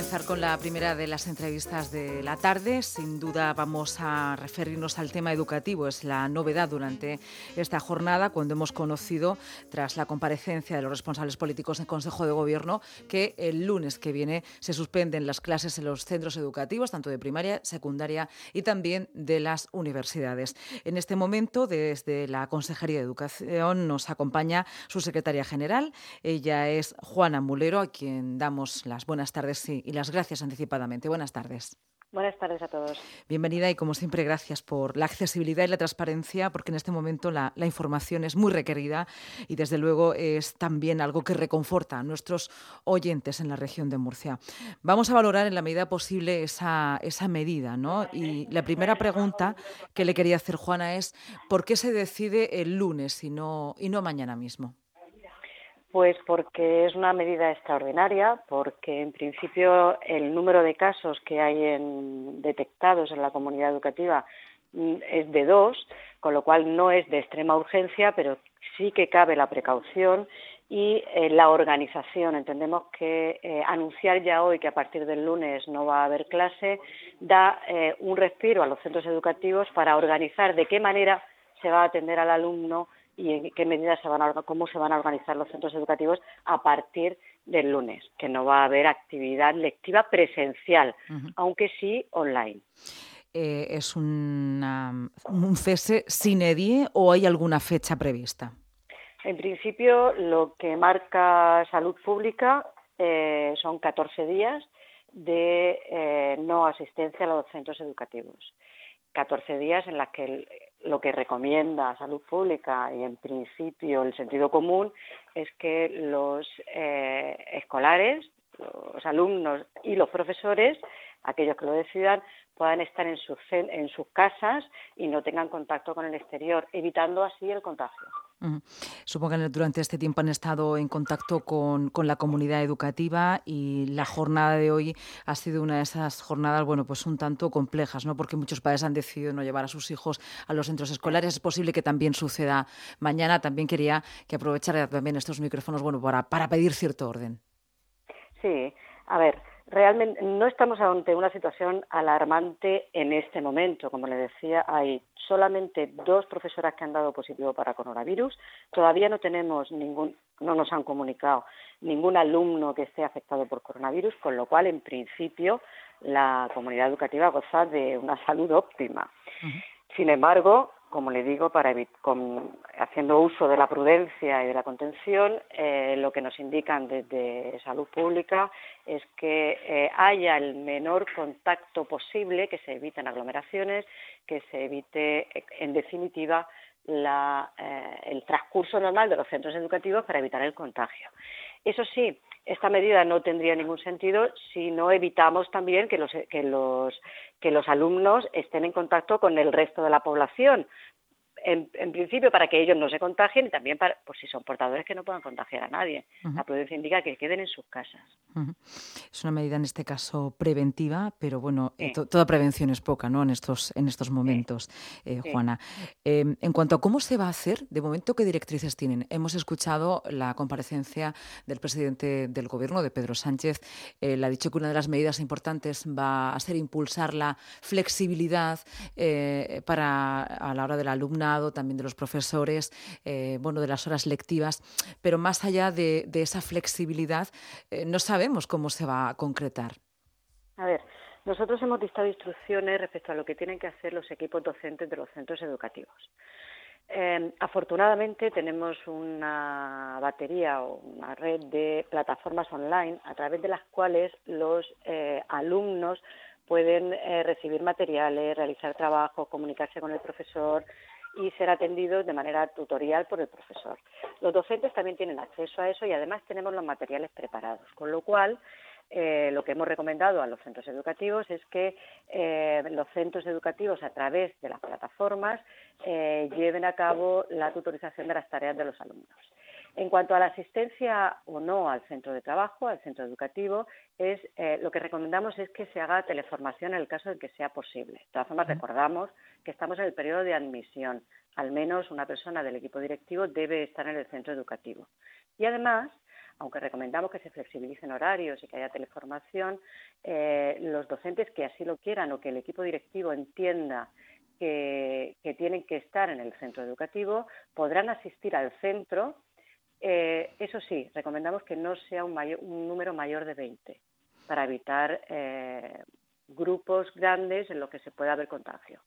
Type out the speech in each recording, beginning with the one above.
comenzar con la primera de las entrevistas de la tarde. Sin duda vamos a referirnos al tema educativo. Es la novedad durante esta jornada cuando hemos conocido, tras la comparecencia de los responsables políticos en Consejo de Gobierno, que el lunes que viene se suspenden las clases en los centros educativos, tanto de primaria, secundaria y también de las universidades. En este momento, desde la Consejería de Educación, nos acompaña su secretaria general. Ella es Juana Mulero, a quien damos las buenas tardes y las gracias anticipadamente. Buenas tardes. Buenas tardes a todos. Bienvenida y como siempre gracias por la accesibilidad y la transparencia porque en este momento la, información es muy requerida y desde luego es también algo que reconforta a nuestros oyentes en la región de Murcia. Vamos a valorar en la medida posible esa, esa medida ¿no? y la primera pregunta que le quería hacer Juana es ¿por qué se decide el lunes y no, y no mañana mismo? Pues porque es una medida extraordinaria, porque en principio el número de casos que hay en, detectados en la comunidad educativa mm, es de dos, con lo cual no es de extrema urgencia, pero sí que cabe la precaución y eh, la organización. Entendemos que eh, anunciar ya hoy que a partir del lunes no va a haber clase da eh, un respiro a los centros educativos para organizar de qué manera se va a atender al alumno y en qué medidas se van a, cómo se van a organizar los centros educativos a partir del lunes, que no va a haber actividad lectiva presencial, aunque sí online. Eh, ¿Es un cese sin edie o hay alguna fecha prevista? En principio, lo que marca salud pública eh, son 14 días de eh, no asistencia a los centros educativos. 14 días en las que lo que recomienda Salud Pública y en principio el sentido común es que los eh, escolares, los alumnos y los profesores, aquellos que lo decidan, puedan estar en sus, en sus casas y no tengan contacto con el exterior, evitando así el contagio. Supongo que durante este tiempo han estado en contacto con, la comunidad educativa y la jornada de hoy ha sido una de esas jornadas, bueno, pues un tanto complejas, ¿no? Porque muchos padres han decidido no llevar a sus hijos a los centros escolares. Es posible que también suceda mañana. También quería que aprovechara también estos micrófonos, bueno, para, para pedir cierto orden. Sí, a ver, realmente no estamos ante una situación alarmante en este momento. Como le decía, hay solamente dos profesoras que han dado positivo para coronavirus. Todavía no tenemos ningún, no nos han comunicado ningún alumno que esté afectado por coronavirus, con lo cual, en principio, la comunidad educativa goza de una salud óptima. Sin embargo, como le digo, para haciendo uso de la prudencia y de la contención, eh, lo que nos indican desde salud pública es que eh, haya el menor contacto posible, que se eviten aglomeraciones, que se evite, en definitiva, eh, el transcurso normal de los centros educativos para evitar el contagio. Eso sí, esta medida no tendría ningún sentido si no evitamos también que los, que los, que los alumnos estén en contacto con el resto de la población, en, principio para que ellos no se contagien y también para, por si son portadores que no puedan contagiar a nadie. La prudencia indica que queden en sus casas. Es una medida en este caso preventiva, pero bueno, eh, toda prevención es poca, ¿no? En estos en estos momentos, eh, Juana. Em, en cuanto a cómo se va a hacer, de momento qué directrices tienen. Hemos escuchado la comparecencia del presidente del gobierno, de Pedro Sánchez. Él ha dicho que una de las medidas importantes va a ser impulsar la flexibilidad eh, para a la hora de la alumna también de los profesores, eh, bueno, de las horas lectivas, pero más allá de, esa flexibilidad, eh, no sabemos cómo se va a concretar. A ver, nosotros hemos dictado instrucciones respecto a lo que tienen que hacer los equipos docentes de los centros educativos. Em, afortunadamente tenemos una batería o una red de plataformas online a través de las cuales los eh, alumnos pueden recibir materiales, realizar trabajos, comunicarse con el profesor, y ser atendidos de manera tutorial por el profesor. Los docentes también tienen acceso a eso y además tenemos los materiales preparados, con lo cual eh, lo que hemos recomendado a los centros educativos es que eh, los centros educativos a través de las plataformas eh, lleven a cabo la tutorización de las tareas de los alumnos. En cuanto a la asistencia o no al centro de trabajo, al centro educativo, es eh, lo que recomendamos es que se haga teleformación en el caso de que sea posible. De todas formas, recordamos que estamos en el periodo de admisión. Al menos una persona del equipo directivo debe estar en el centro educativo. Y además, aunque recomendamos que se flexibilicen horarios y que haya teleformación, eh, los docentes que así lo quieran o que el equipo directivo entienda que, tienen que estar en el centro educativo podrán asistir al centro. Eh, eso sí, recomendamos que no sea un, número mayor de 20 para evitar eh, grupos grandes en los que se pueda haber contagio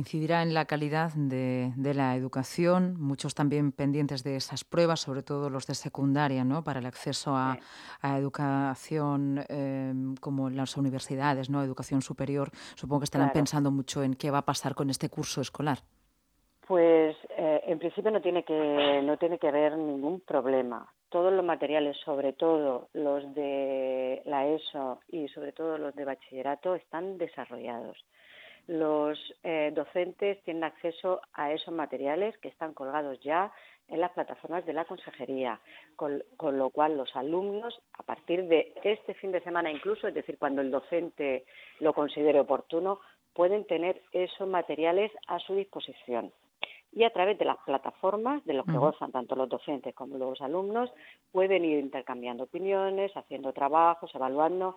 incidirá en la calidad de, la educación, muchos también pendientes de esas pruebas, sobre todo los de secundaria, ¿no? para el acceso a, educación eh, como en las universidades, ¿no? educación superior. Supongo que estarán pensando mucho en qué va a pasar con este curso escolar. Pues eh, en principio no tiene que no tiene que haber ningún problema. Todos los materiales, sobre todo los de la ESO y sobre todo los de bachillerato, están desarrollados los eh, docentes tienen acceso a esos materiales que están colgados ya en las plataformas de la consejería, con, lo cual los alumnos, a partir de este fin de semana incluso, es decir, cuando el docente lo considere oportuno, pueden tener esos materiales a su disposición. Y a través de las plataformas de los que gozan tanto los docentes como los alumnos, pueden ir intercambiando opiniones, haciendo trabajos, evaluando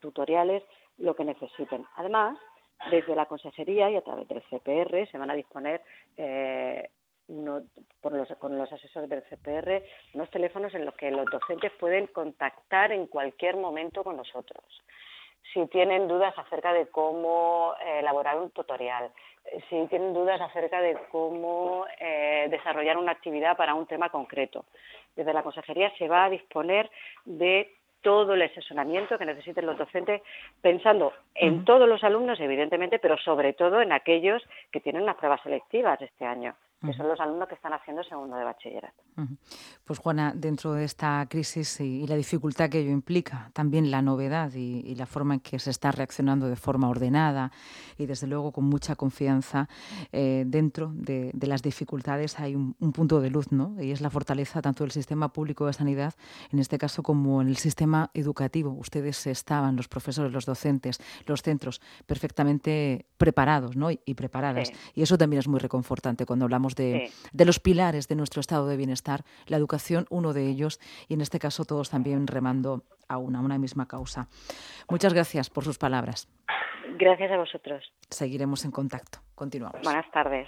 tutoriales, lo que necesiten. Además, desde la consejería y a través del CPR se van a disponer eh, por los, con los asesores del CPR unos teléfonos en los que los docentes pueden contactar en cualquier momento con nosotros. Si tienen dudas acerca de cómo eh, elaborar un tutorial, si tienen dudas acerca de cómo eh, desarrollar una actividad para un tema concreto. Desde la consejería se va a disponer de todo el asesoramiento que necesiten los docentes, pensando en todos los alumnos, evidentemente, pero sobre todo en aquellos que tienen las pruebas selectivas este año que son los alumnos que están haciendo segundo de bachillerato. Pues Juana, dentro de esta crisis y, la dificultad que ello implica, también la novedad y, la forma en que se está reaccionando de forma ordenada y desde luego con mucha confianza, eh, dentro de, las dificultades hay un, punto de luz, ¿no? Y es la fortaleza tanto del sistema público de sanidad, en este caso, como en el sistema educativo. Ustedes estaban, los profesores, los docentes, los centros, perfectamente preparados ¿no? y, preparadas. Y eso también es muy reconfortante cuando hablamos de, los pilares de nuestro estado de bienestar, la educación uno de ellos y en este caso todos también remando a una, una misma causa. Muchas gracias por sus palabras. Gracias a vosotros. Seguiremos en contacto. Continuamos. Buenas tardes.